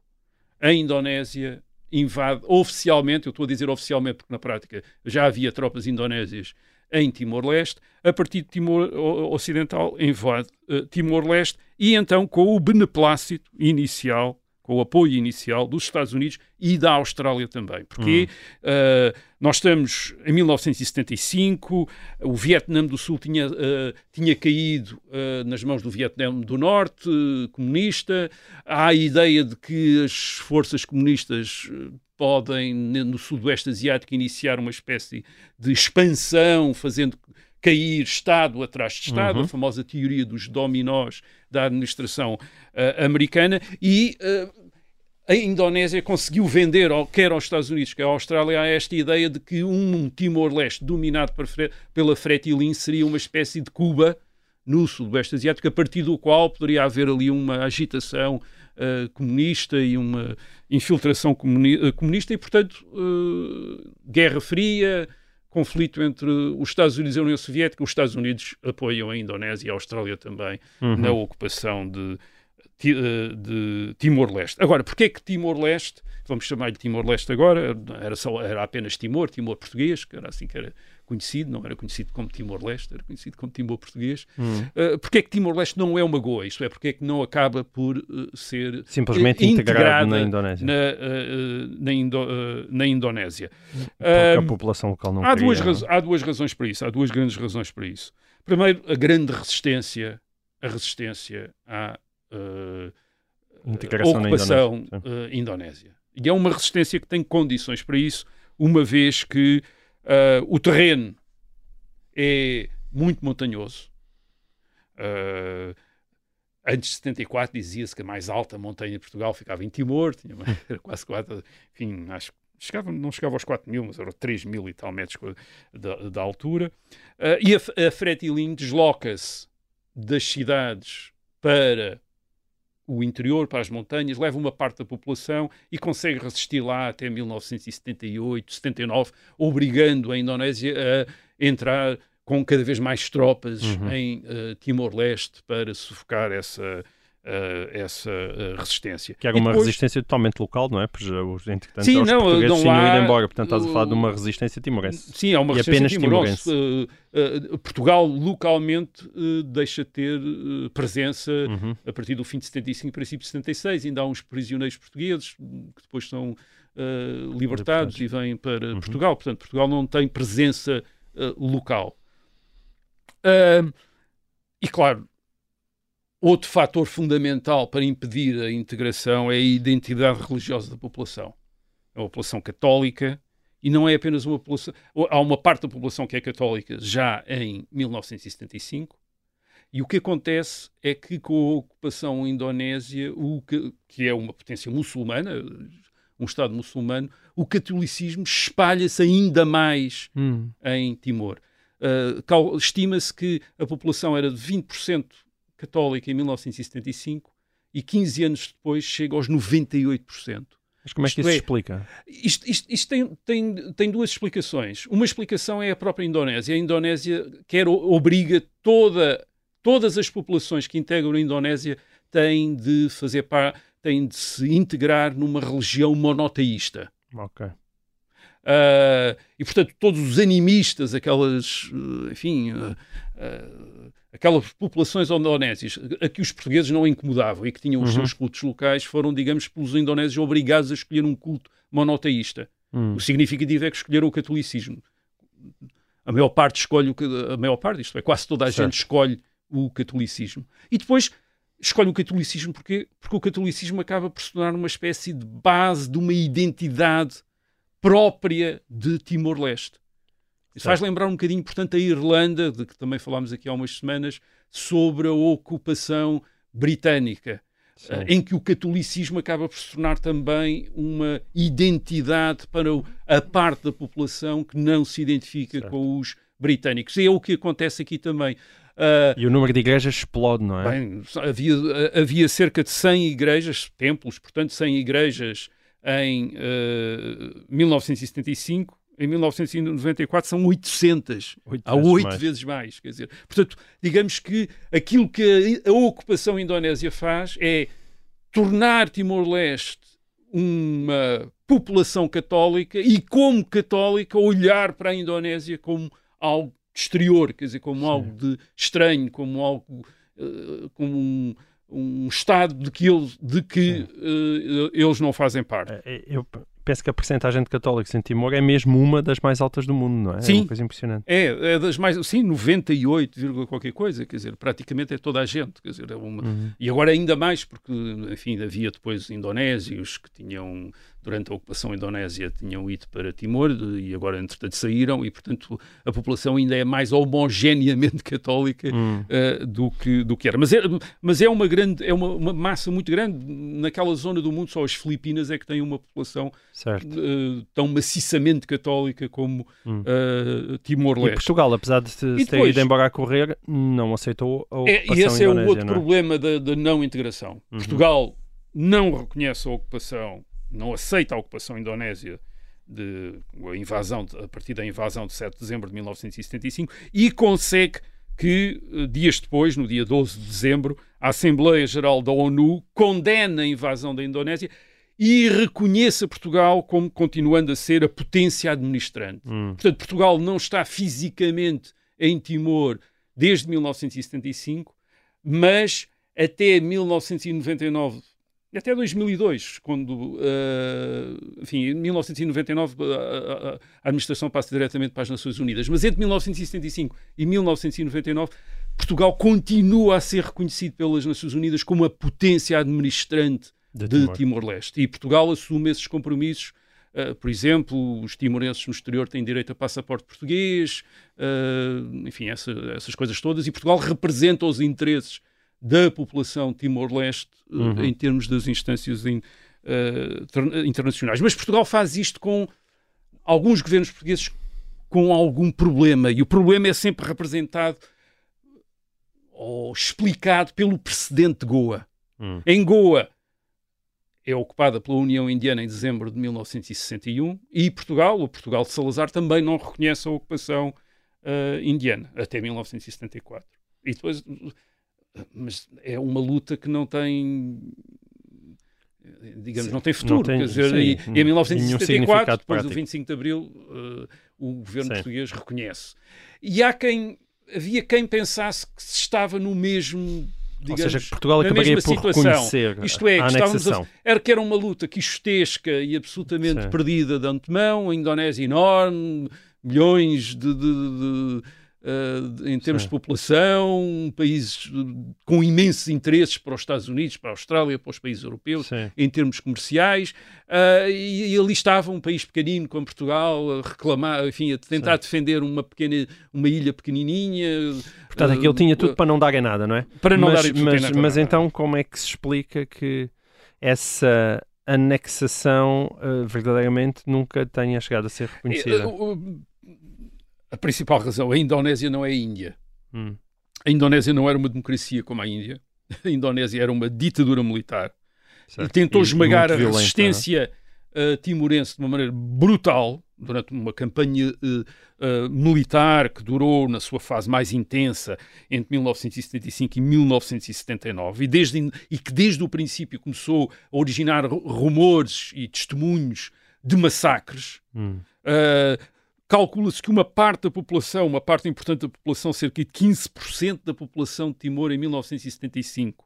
a Indonésia invade oficialmente, eu estou a dizer oficialmente porque na prática já havia tropas indonésias em Timor-Leste, a partir de Timor Ocidental invade eh, Timor-Leste e então com o beneplácito inicial, com o apoio inicial dos Estados Unidos e da Austrália também. Porque eh, nós estamos em 1975, o Vietnã do Sul tinha, eh, tinha caído eh, nas mãos do Vietnã do Norte, comunista. Há a ideia de que as forças comunistas podem, no Sudoeste Asiático, iniciar uma espécie de expansão, fazendo cair Estado atrás de Estado, Uhum. a famosa teoria dos dominós da administração eh, americana, e eh, a Indonésia conseguiu vender, quer aos Estados Unidos, quer à Austrália, esta ideia de que um Timor-Leste dominado pela Fretilin seria uma espécie de Cuba no Sudoeste Asiático, a partir do qual poderia haver ali uma agitação eh, comunista e uma infiltração comuni- comunista e, portanto, Guerra Fria, conflito entre os Estados Unidos e a União Soviética. Os Estados Unidos apoiam a Indonésia e a Austrália também Uhum. na ocupação de, eh, de Timor-Leste. Agora, porquê é que Timor-Leste, vamos chamar-lhe Timor-Leste agora, era, só, era apenas Timor, Timor português, que era assim que era conhecido, não era conhecido como Timor-Leste, era conhecido como Timor Português. Hum. Uh, porque é que Timor-Leste não é uma Goa? Isto é, porque é que não acaba por uh, ser Simplesmente uh, integrado na Indonésia. na, uh, na, Indo- na Indonésia? Porque a população local não há, queria, duas não é? há duas razões para isso, há duas grandes razões para isso. Primeiro, a grande resistência, a resistência à Integração na ocupação Indonésia, indonésia. E é uma resistência que tem condições para isso, uma vez que uh, o terreno é muito montanhoso. Uh, antes de 74 dizia-se que a mais alta montanha de Portugal ficava em Timor, tinha uma- *laughs* era quase quatro, enfim, acho que chegava, não chegava aos 4 mil, mas eram 3 mil e tal metros da, altura. Uh, e a, a desloca-se das cidades para o interior, para as montanhas, leva uma parte da população e consegue resistir lá até 1978, 79, obrigando a Indonésia a entrar com cada vez mais tropas Uhum. em eh, Timor-Leste para sufocar essa, essa eh, resistência. Que era E uma depois- resistência totalmente local, não é? Entretanto, Sim, os não, portugueses não tinham há- ido embora. Portanto, estás a falar de uma resistência timorense. Sim, há uma E resistência apenas timorense. Uh, uh, Portugal localmente uh, deixa de ter presença Uhum. a partir do fim de 75, princípio de 76. Ainda há uns prisioneiros portugueses hum, que depois são libertados e vêm para Uhum. Portugal. Portanto, Portugal não tem presença local. E claro, outro fator fundamental para impedir a integração é a identidade religiosa da população. É uma população católica e não é apenas uma população. Há uma parte da população que é católica já em 1975. E o que acontece é que com a ocupação indonésia, o que, que é uma potência muçulmana, um Estado muçulmano, o catolicismo espalha-se ainda mais Hum. em Timor. Uh, Estima-se que a população era de 20% católica em 1975 e 15 anos depois chega aos 98%. Mas como é que Isto isso se é- explica? Isto, isto- isto tem, tem, tem duas explicações. Uma explicação é a própria Indonésia. A Indonésia quer, obriga toda, todas as populações que integram a Indonésia têm de fazer par, têm de se integrar numa religião monoteísta. Ok. Ah, e portanto, todos os animistas, aquelas, eh, enfim, eh, eh, aquelas populações indonésias a que os portugueses não incomodavam e que tinham os Uhum. seus cultos locais, foram, digamos, pelos indonésios obrigados a escolher um culto monoteísta. Hum. O significativo é que escolheram o catolicismo. A maior parte escolhe o a maior parte, isto é, quase toda a Certo. gente escolhe o catolicismo. E depois escolhe o catolicismo porque, porque o catolicismo acaba por se tornar uma espécie de base de uma identidade própria de Timor-Leste. Isso faz lembrar um bocadinho, portanto, a Irlanda, de que também falámos aqui há umas semanas, sobre a ocupação britânica Sim. eh, em que o catolicismo acaba por se tornar também uma identidade para a parte da população que não se identifica Certo. com os britânicos. E é o que acontece aqui também. Ah, E o número de igrejas explode, não é? Bem, havia, havia cerca de 100 igrejas, templos, portanto, 100 igrejas em eh, 1975. Em 1994 são 800. Oito Há vezes oito mais. vezes mais. Quer dizer, portanto, digamos que aquilo que a, a ocupação indonésia faz é tornar Timor-Leste uma população católica e, como católica, olhar para a Indonésia como algo exterior, quer dizer, como algo de estranho, como algo, eh, como um, um estado de que, eles, de que eh, eles não fazem parte. É, Eu penso que a percentagem de católicos em Timor é mesmo uma das mais altas do mundo, não é? É Sim. uma coisa impressionante. É, é das mais, sim, 98, vírgula qualquer coisa, quer dizer, praticamente é toda a gente, quer dizer, é uma, Uhum. e agora ainda mais, porque, enfim, havia depois indonésios que tinham, durante a ocupação indonésia, tinham ido para Timor e agora, entretanto, saíram e, portanto, a população ainda é mais homogeneamente *laughs* católica Hum. eh, do, que, do que era. Mas é, mas é uma grande, é uma, uma massa muito grande. Naquela zona do mundo, só as Filipinas é que têm uma população eh, tão maciçamente católica como Hum. E Timor-Leste. Portugal, apesar de se se ter depois? ido embora a correr, não aceitou a É, ocupação e esse é o outro não é? problema da, da não integração. Uhum. Portugal não reconhece a ocupação, não aceita a ocupação indonésia de a invasão de- a partir da invasão de 7 de dezembro de 1975 e consegue que eh, dias depois, no dia 12 de dezembro, a Assembleia Geral da ONU condena a invasão da Indonésia e reconheça Portugal como continuando a ser a potência administrante. Hum. Portanto, Portugal não está fisicamente em Timor desde 1975, mas até 1999, até 2002, quando, uh, enfim, em 1999 a, a, a, administração passa diretamente para as Nações Unidas, mas entre 1975 e 1999 Portugal continua a ser reconhecido pelas Nações Unidas como a potência administrante De de Timor. Timor-Leste. e Portugal assume esses compromissos. Uh, por exemplo, os timorenses no exterior têm direito a passaporte português, uh, enfim, essa- essas coisas todas, e Portugal representa os interesses da população Timor-Leste uh, Uhum. em termos das instâncias in- uh, ter- internacionais. Mas Portugal faz isto com alguns governos portugueses com algum problema, e o problema é sempre representado ou explicado pelo precedente de Goa. Hum. Em Goa é ocupada pela União Indiana em dezembro de 1961 e Portugal, o Portugal de Salazar, também não reconhece a ocupação ah, indiana até 1974. E depois, mas é uma luta que não tem digamos, não tem futuro. Não tem- quer dizer, sim, e, e em nenhum 1974, significado depois do prático. 25 de Abril, ah, o governo Sim. português reconhece. E há quem, havia quem pensasse que se estava no mesmo, digamos, Ou seja, que Portugal na acabaria mesma por situação. reconhecer Isto é, a que a- era que era uma luta quixotesca e absolutamente Sim. perdida de antemão, a Indonésia enorme, milhões de, de- de- de- em termos Sim. de população, um país eh, com imensos interesses para os Estados Unidos, para a Austrália, para os países europeus, Sim. em termos comerciais, ah, e, e ali estava um país pequenino como Portugal a reclamar, enfim, a tentar defender uma pequena, uma ilha pequenininha. Portanto, aquilo tinha tudo para não dar em nada, não é? para não mas, dar mas, absolutamente mas nada. então, como é que se explica que essa anexação verdadeiramente nunca tenha chegado a ser reconhecida? A principal razão, a Indonésia não é a Índia. Hum, A Indonésia não era uma democracia como a Índia. A Indonésia era uma ditadura militar. certo. E tentou E esmagar a violenta, resistência uh, timorense de uma maneira brutal durante uma campanha uh, uh, militar que durou na sua fase mais intensa entre 1975 e 1979 e, desde, e que desde o princípio começou a originar ru- rumores e testemunhos de massacres. Hum, Uh, Calcula-se que uma parte da população, uma parte importante da população, cerca de 15% da população de Timor em 1975,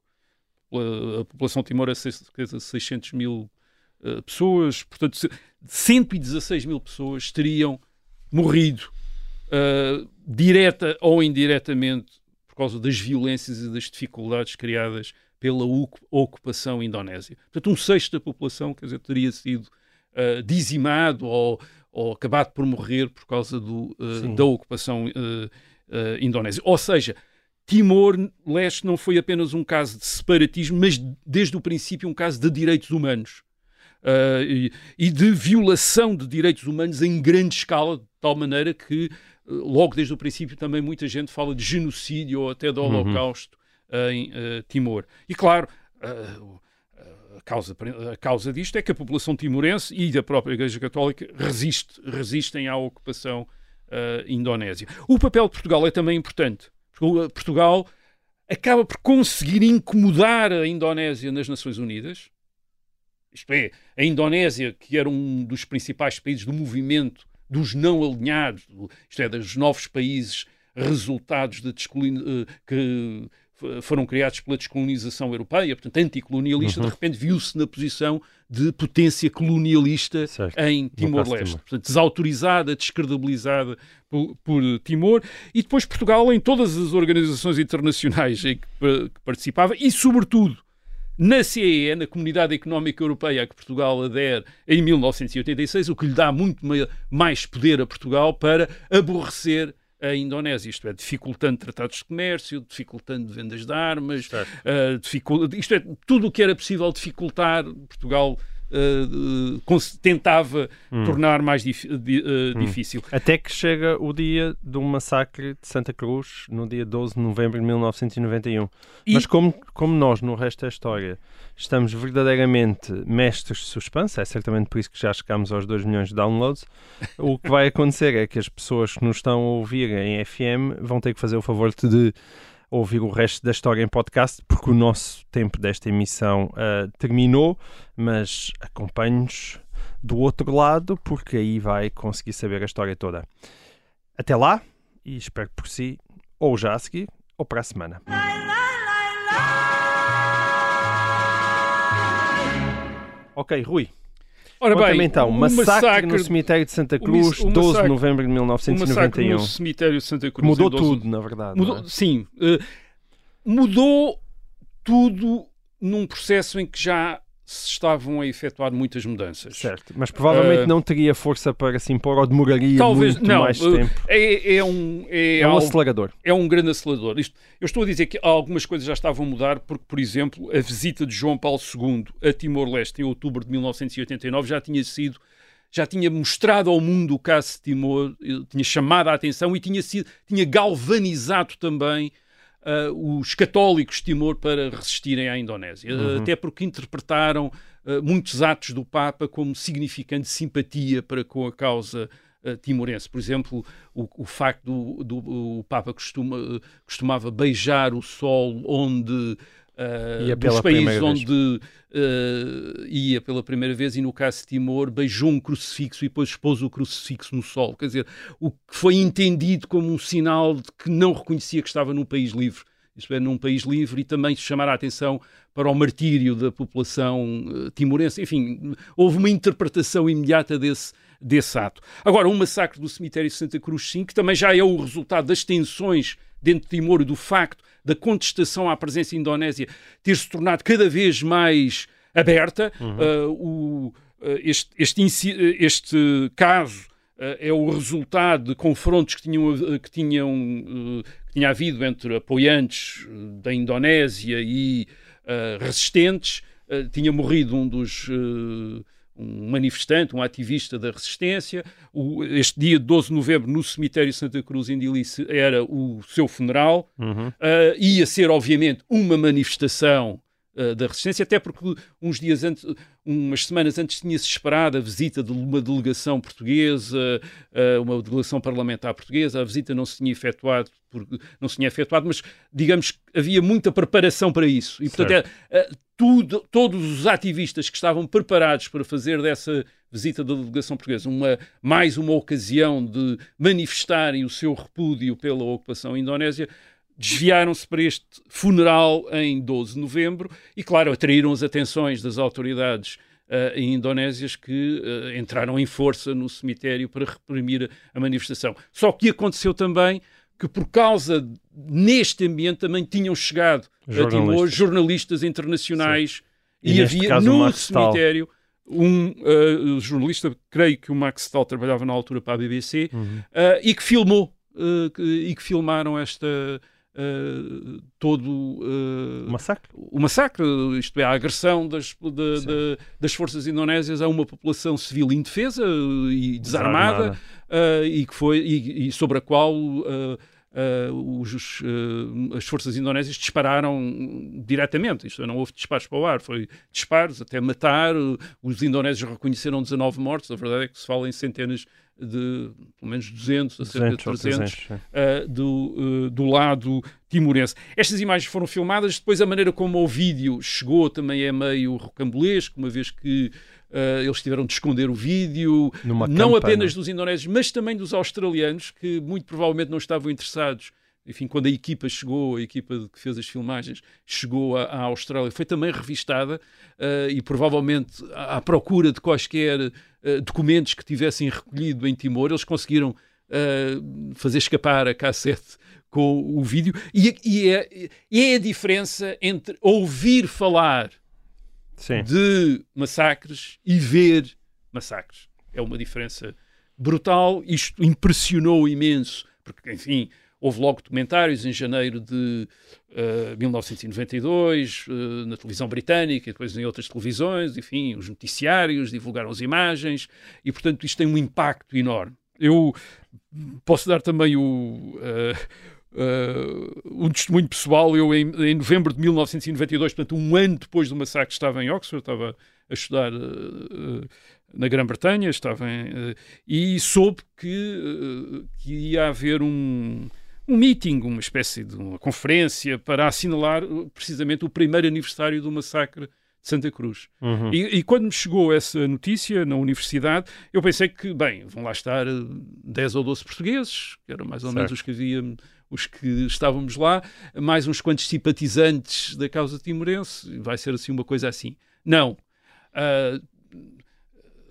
uh, a população de Timor é cerca de 600 mil uh, pessoas, portanto, se- 116 mil pessoas teriam morrido, uh, direta ou indiretamente, por causa das violências e das dificuldades criadas pela ocu- ocupação indonésia. Portanto, um sexto da população, quer dizer, teria sido uh, dizimado ou, ou acabado por morrer por causa do, uh, da ocupação uh, indonésia. Ou seja, Timor-Leste não foi apenas um caso de separatismo, mas desde o princípio um caso de direitos humanos. E, e de violação de direitos humanos em grande escala, de tal maneira que, logo desde o princípio, também muita gente fala de genocídio ou até do Uhum. Holocausto em uh, Timor. E claro, uh, a causa, a causa disto é que a população timorense e a própria Igreja Católica resiste, resistem à ocupação uh, indonésia. O papel de Portugal é também importante, Portugal acaba por conseguir incomodar a Indonésia nas Nações Unidas. Isto é, a Indonésia, que era um dos principais países do movimento dos não alinhados, do- isto é, dos novos países resultados de descoloni- eh, que foram criados pela descolonização europeia, portanto, anticolonialista, Uhum. de repente viu-se na posição de potência colonialista certo. em Timor-Leste. Timor. Portanto, desautorizada, descredibilizada por, por Timor. E depois Portugal, em todas as organizações internacionais em que, que participava, e sobretudo na CEE, na Comunidade Económica Europeia, a que Portugal adere em 1986, o que lhe dá muito ma- mais poder a Portugal para aborrecer a Indonésia, isto é, dificultando tratados de comércio, dificultando vendas de armas. Uh, dificul- isto é, tudo o que era possível dificultar, Portugal uh, tentava Hum. tornar mais dif- di- uh, difícil. Até que chega o dia do massacre de Santa Cruz, no dia 12 de novembro de 1991. E- Mas como, como nós, no resto da história, estamos verdadeiramente mestres de suspense, é certamente por isso que já chegámos aos 2 milhões de downloads, *laughs* o que vai acontecer é que as pessoas que nos estão a ouvir em FM vão ter que fazer o favor de ouvir o resto da história em podcast, porque o nosso tempo desta emissão uh, terminou, mas acompanhe-nos do outro lado, porque aí vai conseguir saber a história toda. Até lá, e espero por si, ou já a seguir, ou para a semana. Ok, Rui. Ora bem, então, um massacre, no cemitério de Santa Cruz, o 12 de massacre- novembro de o massacre 1991. no cemitério de Santa Cruz. Mudou em 12 tudo, na verdade. Mudou, é? Sim, eh, mudou tudo num processo em que já se estavam a efetuar muitas mudanças. Certo, mas provavelmente Eh, não teria força para se impor ou demoraria Talvez muito não. mais eh, tempo. É, é um, é, É um algo- acelerador. é um grande acelerador. Isto, eu estou a dizer que algumas coisas já estavam a mudar, porque, por exemplo, a visita de João Paulo II a Timor-Leste em outubro de 1989 já tinha sido. Já tinha mostrado ao mundo o caso de Timor, eh, tinha chamado a atenção e tinha, sido, tinha galvanizado também ah, os católicos de Timor para resistirem à Indonésia. Uhum. Até porque interpretaram ah, muitos atos do Papa como significando simpatia para com a causa ah, timorense. Por exemplo, o, o facto do, do o Papa costuma, costumava beijar o sol onde. Ah, Ia dos países onde ah, ia pela primeira vez e no caso de Timor beijou um crucifixo e depois expôs o crucifixo no sol. Quer dizer, o que foi entendido como um sinal de que não reconhecia que estava num país livre. Isto é, num país livre e também chamar a atenção para o martírio da população eh, timorense. Enfim, houve uma interpretação imediata desse, desse ato. Agora, o massacre do cemitério de Santa Cruz, sim, que também já é o resultado das tensões dentro de Timor e do facto da contestação à presença indonésia ter se tornado cada vez mais aberta. Eh, o, eh, este, este, eh, este caso eh, é o resultado de confrontos que tinham, eh, que tinham eh, que tinha havido entre apoiantes da Indonésia e resistentes. Tinha morrido um dos um manifestante, um ativista da resistência. O- este dia de 12 de novembro, no cemitério Santa Cruz, em Dilice, era o seu funeral. Uhum. Uh, ia ser, obviamente, uma manifestação uh, da resistência, até porque uns dias antes, umas semanas antes, tinha-se esperado a visita de uma delegação portuguesa, uh, uma delegação parlamentar portuguesa. A visita não se tinha efetuado, porque não se tinha efetuado, mas digamos que havia muita preparação para isso. E, portanto, é, uh, tudo, todos os ativistas que estavam preparados para fazer dessa visita da delegação portuguesa uma, mais uma ocasião de manifestarem o seu repúdio pela ocupação indonésia, desviaram-se para este funeral em 12 de novembro e, claro, atraíram as atenções das autoridades uh, indonésias que uh, entraram em força no cemitério para reprimir a, a manifestação. Só que aconteceu também que, por causa neste ambiente, também tinham chegado a Timor Jornalistas. jornalistas internacionais E e, havia caso, no cemitério um uh, jornalista, creio que o Max Stahl trabalhava na altura para a BBC, Uhum. uh, e que filmou uh, que- e que filmaram esta uh, todo uh, Massacre. o massacre, isto é, a agressão das, de- de- das forças indonésias a uma população civil indefesa uh, e desarmada, Desarmada. e que foi e, e sobre a qual uh, os, uh, as forças indonésias dispararam diretamente. Isto é, não houve disparos para o ar, foi disparos até matar. Os indonésios reconheceram 19 mortos. A verdade é que se fala em centenas de, pelo menos 200 a cerca de 200 ou 300 300. sim. uh, do, uh, do lado timorense. Estas imagens foram filmadas, depois a maneira como o vídeo chegou também é meio rocambolesco, uma vez que uh, eles tiveram de esconder o vídeo, Numa não apenas dos indonésios, mas também dos australianos, que muito provavelmente não estavam interessados. Enfim, quando a equipa chegou, a equipa que fez as filmagens, chegou à, à Austrália, foi também revistada uh, e provavelmente à, à procura de quaisquer uh, documentos que tivessem recolhido em Timor, eles conseguiram uh, fazer escapar a cassete com o vídeo. E, e é, e é a diferença entre ouvir falar Sim. de massacres e ver massacres. É uma diferença brutal. Isto impressionou imenso, porque, enfim, houve logo documentários em janeiro de uh, 1992, uh, na televisão britânica, depois em outras televisões, enfim, os noticiários divulgaram as imagens, e, portanto, isto tem um impacto enorme. Eu posso dar também o. Uh, Uh, um testemunho pessoal, eu em, em, novembro de 1992, portanto um ano depois do massacre, estava em Oxford, estava a estudar uh, na Grã-Bretanha, estava e soube que, que, ia haver um, um meeting, uma espécie de uma conferência para assinalar uh, precisamente o primeiro aniversário do massacre de Santa Cruz. Uhum. E, e quando me chegou essa notícia na universidade, eu pensei que, bem, vão lá estar uh, 10 ou 12 portugueses, que eram mais ou menos Certo. os que havia, os que estávamos lá, mais uns quantos simpatizantes da causa timorense, vai ser assim uma coisa assim. Não. Ah,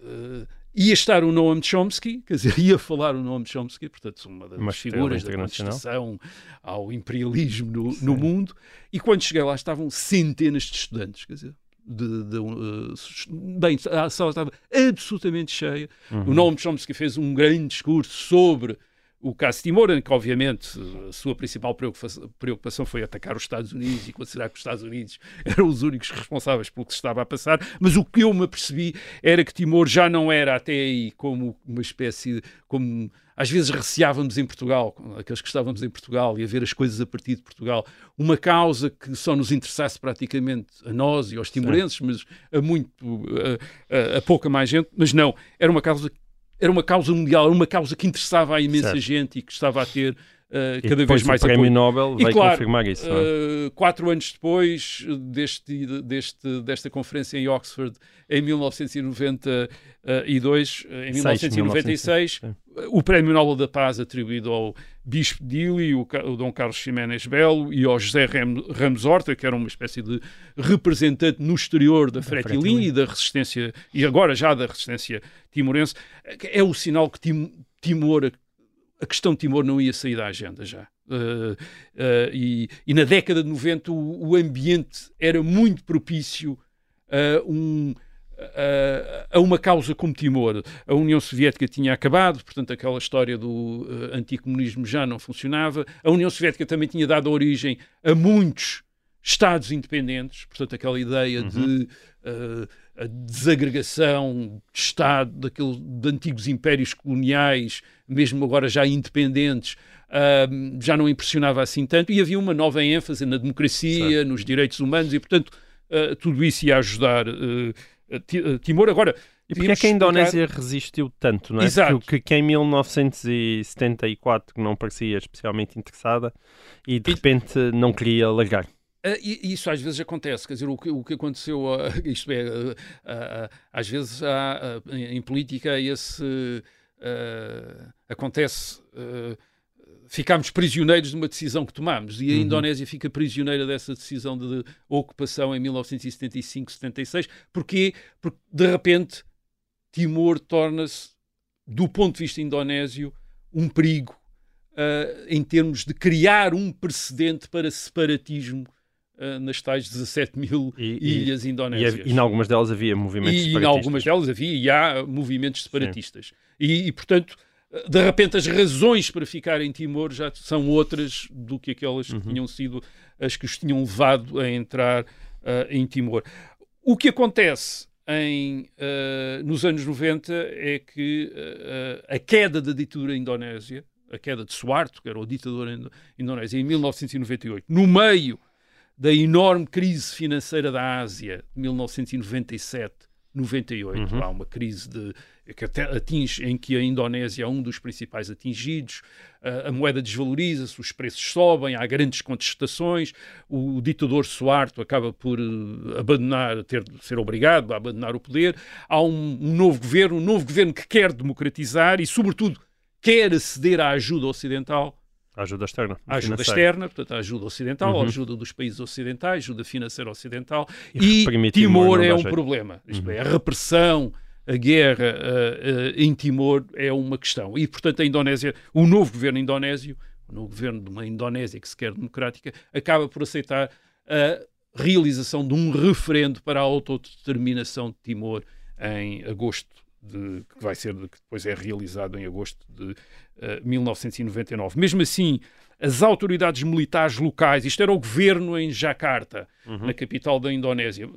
ah, ia estar o Noam Chomsky, quer dizer, *laughs* ia falar o Noam Chomsky, portanto, uma das Uma figuras da contestação ao imperialismo no, no mundo. E quando cheguei lá estavam centenas de estudantes, quer dizer, de, de, uh, bem, a sala estava absolutamente cheia. Uhum. O Noam Chomsky fez um grande discurso sobre o caso Timor, em que, obviamente, a sua principal preocupação, foi atacar os Estados Unidos e considerar que os Estados Unidos *laughs* eram os únicos responsáveis pelo que se estava a passar. Mas o que eu me apercebi era que Timor já não era até aí como uma espécie de. Como, às vezes receávamos em Portugal, aqueles que estávamos em Portugal e a ver as coisas a partir de Portugal, uma causa que só nos interessasse praticamente a nós e aos timorenses, mas a muito, a, a- a pouca mais gente, mas não, era uma causa era uma causa mundial, era uma causa que interessava a imensa Certo. gente e que estava a ter uh, cada vez mais o Prémio apoio. Nobel E vai claro, confirmar isso. é? Uh, quatro anos depois deste, deste, desta conferência em Oxford, em 1992, em Seis, 1996, o Prémio Nobel da Paz atribuído ao Bispo Dili, o, o Dom Carlos Ximénez Belo e ao José Ramos Horta, que era uma espécie de representante no exterior da Fretilin Fretilin. e da resistência, e agora já da resistência timorense, é o sinal que Tim- Timor, a- questão de Timor não ia sair da agenda já. Uh, uh, e, e na década de 90 o, o ambiente era muito propício a, um, a, uma causa como Timor. A União Soviética tinha acabado, portanto aquela história do uh, anticomunismo já não funcionava. A União Soviética também tinha dado origem a muitos Estados independentes, portanto aquela ideia de uh, a desagregação de Estado daquele, de antigos impérios coloniais, mesmo agora já independentes, ah, já não impressionava assim tanto, e havia uma nova ênfase na democracia, nos direitos humanos, e portanto ah, tudo isso ia ajudar a Timor. Agora, E porque é que a explicar- Indonésia resistiu tanto, não é? Exato. Porque que em 1974 não parecia especialmente interessada e de E- repente não queria largar. Ah, e- Isso às vezes acontece, quer dizer, o que, o que aconteceu, *laughs* isto é, às vezes há, em, política esse acontece, ficamos prisioneiros de uma decisão que tomamos e a Uhum. Indonésia fica prisioneira dessa decisão de ocupação em 1975-76, porquê? Porque de repente Timor torna-se, do ponto de vista indonésio, um perigo ah, em termos de criar um precedente para separatismo ah, nas tais 17 mil E- e- ilhas E, indonésias. hav- e em algumas delas havia movimentos E em separatistas. algumas delas havia e há movimentos separatistas. E, e, portanto, de repente, as razões para ficar em Timor já são outras do que aquelas Uhum. que tinham sido as que os tinham levado a entrar ah, em Timor. O que acontece em, ah, nos anos 90 é que ah, a queda da ditadura indonésia, a queda de Suharto, que era o ditador indo- indonésio, em 1998, no meio da enorme crise financeira da Ásia de 1997, 98. Uhum. Há uma crise de, que até atinge, em que a Indonésia é um dos principais atingidos, a, a moeda desvaloriza-se, os preços sobem, há grandes contestações, o ditador Suharto acaba por eh, abandonar, ter ser obrigado a abandonar o poder, há um, um novo governo, um novo governo que quer democratizar e, sobretudo, quer aceder à ajuda ocidental, A ajuda externa. a ajuda financeira. externa, portanto, a ajuda ocidental, Uhum. a ajuda dos países ocidentais, ajuda financeira ocidental. E E, Timor, é um. Uhum. problema. Isto é, a repressão, a guerra ah, ah, em Timor é uma questão. E, portanto, a Indonésia, o novo governo indonésio, o novo governo de uma Indonésia que se quer democrática, acaba por aceitar a realização de um referendo para a autodeterminação de Timor em agosto de, que vai ser que depois é realizado em agosto de eh, 1999. Mesmo assim, as autoridades militares locais, isto era o governo em Jakarta, na capital da Indonésia,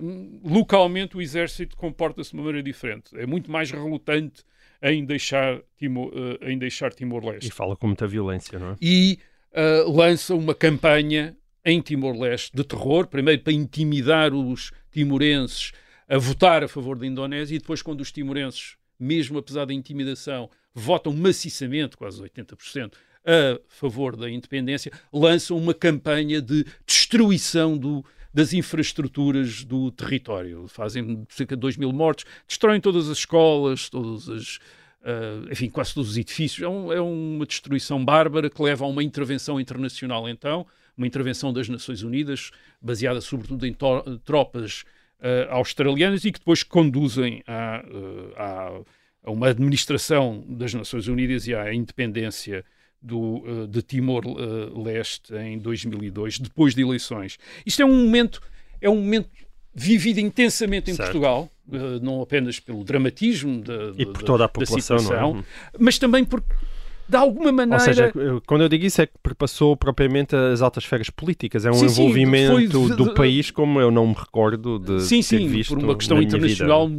localmente o exército comporta-se de uma maneira diferente. É muito mais relutante em deixar Timor, eh, em deixar Timor-Leste E fala com muita violência, não é? e ah, lança uma campanha em Timor-Leste de terror, primeiro para intimidar os timorenses a votar a favor da Indonésia e depois quando os timorenses, mesmo apesar da intimidação, votam maciçamente, quase 80%, a favor da independência, lançam uma campanha de destruição do, das infraestruturas do território. Fazem cerca de 2 mil mortos, destroem todas as escolas, todas as. Uh, enfim, quase todos os edifícios. É, um, é, uma destruição bárbara que leva a uma intervenção internacional, então, uma intervenção das Nações Unidas, baseada sobretudo em tropas uh, australianas e que depois conduzem a, uh, a, a, uma administração das Nações Unidas e à independência do, uh, de Timor-Leste em 2002, depois de eleições. Isto é um momento, é um momento vivido intensamente em certo. Portugal, não apenas pelo dramatismo da, e por toda a população, situação, é? mas também porque de alguma maneira. Ou seja, quando eu digo isso é que perpassou propriamente as altas esferas políticas. É um sim, envolvimento sim, do de, país como eu não me recordo de sim, ter sim, visto. por uma questão internacional.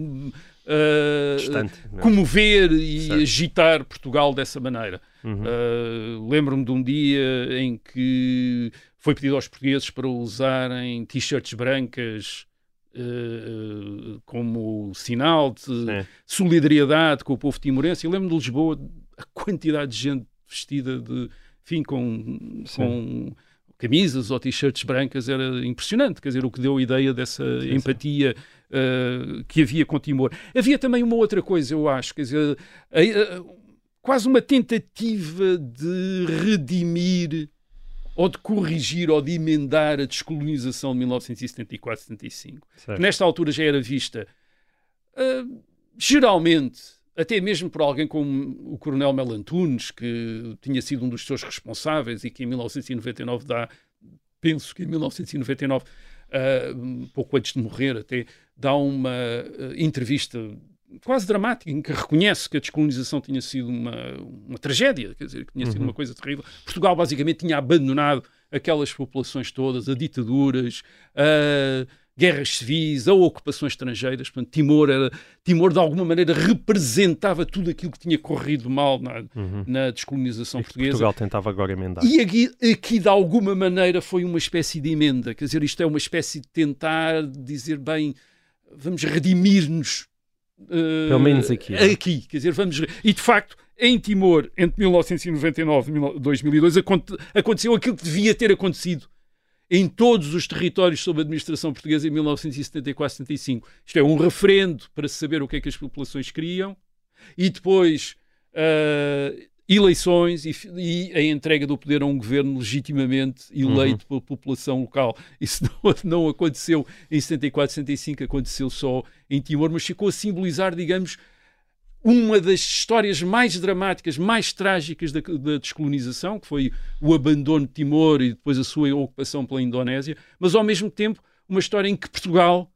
Uh, Distante, uh, comover e certo. agitar Portugal dessa maneira. Uhum. Uh, Lembro-me de um dia em que foi pedido aos portugueses para usarem t-shirts brancas uh, como sinal de Sim. solidariedade com o povo timorense. E lembro-me de Lisboa a quantidade de gente vestida de, enfim, com, com camisas ou t-shirts brancas era impressionante, quer dizer, o que deu a ideia dessa sim, empatia uh, que havia com Timor. Havia também uma outra coisa, eu acho, quer dizer, quase uma tentativa de redimir ou de corrigir ou de emendar a descolonização de 1974-75, que nesta altura já era vista uh, geralmente até mesmo por alguém como o Coronel Melantunes, que tinha sido um dos seus responsáveis e que em 1999 dá, penso que em 1999, uh, pouco antes de morrer até, dá uma uh, entrevista quase dramática em que reconhece que a descolonização tinha sido uma, uma tragédia, quer dizer, que tinha sido uhum. uma coisa terrível. Portugal basicamente tinha abandonado aquelas populações todas, a ditaduras, guerras civis ou ocupações estrangeiras. Portanto, Timor, era, Timor de alguma maneira representava tudo aquilo que tinha corrido mal na, uhum. na descolonização e portuguesa. Portugal tentava agora emendar. E aqui, aqui, de alguma maneira, foi uma espécie de emenda. Quer dizer, isto é uma espécie de tentar dizer, bem, vamos redimir-nos. Uh, Pelo menos aqui. É? Aqui, quer dizer, vamos. E de facto, em Timor, entre 1999 e 2002, aconteceu aquilo que devia ter acontecido em todos os territórios sob a administração portuguesa em 1974-75. Isto é um referendo para saber o que é que as populações queriam e depois uh, eleições e, e, a entrega do poder a um governo legitimamente eleito uhum. pela população local. Isso *laughs* não, não aconteceu em 74-75, aconteceu só em Timor, mas ficou a simbolizar, digamos, uma das histórias mais dramáticas, mais trágicas da, da, descolonização, que foi o abandono de Timor e depois a sua ocupação pela Indonésia, mas ao mesmo tempo uma história em que Portugal,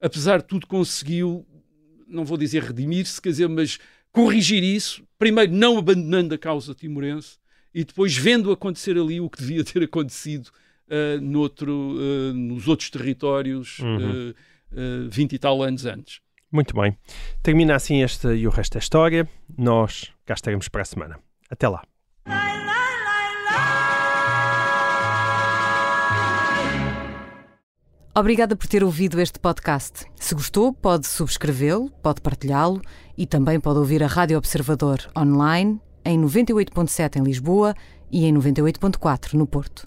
apesar de tudo, conseguiu, não vou dizer redimir-se, quer dizer, mas corrigir isso, primeiro não abandonando a causa timorense e depois vendo acontecer ali o que devia *laughs* ter acontecido uh, noutro, uh, nos outros territórios uhum. uh, 20 e tal anos antes. Muito bem. Termina assim este e o resto da história. Nós cá estaremos para a semana. Até lá. Obrigada por ter ouvido este podcast. Se gostou, pode subscrevê-lo, pode partilhá-lo e também pode ouvir a Rádio Observador online em 98.7 em Lisboa e em 98.4 no Porto.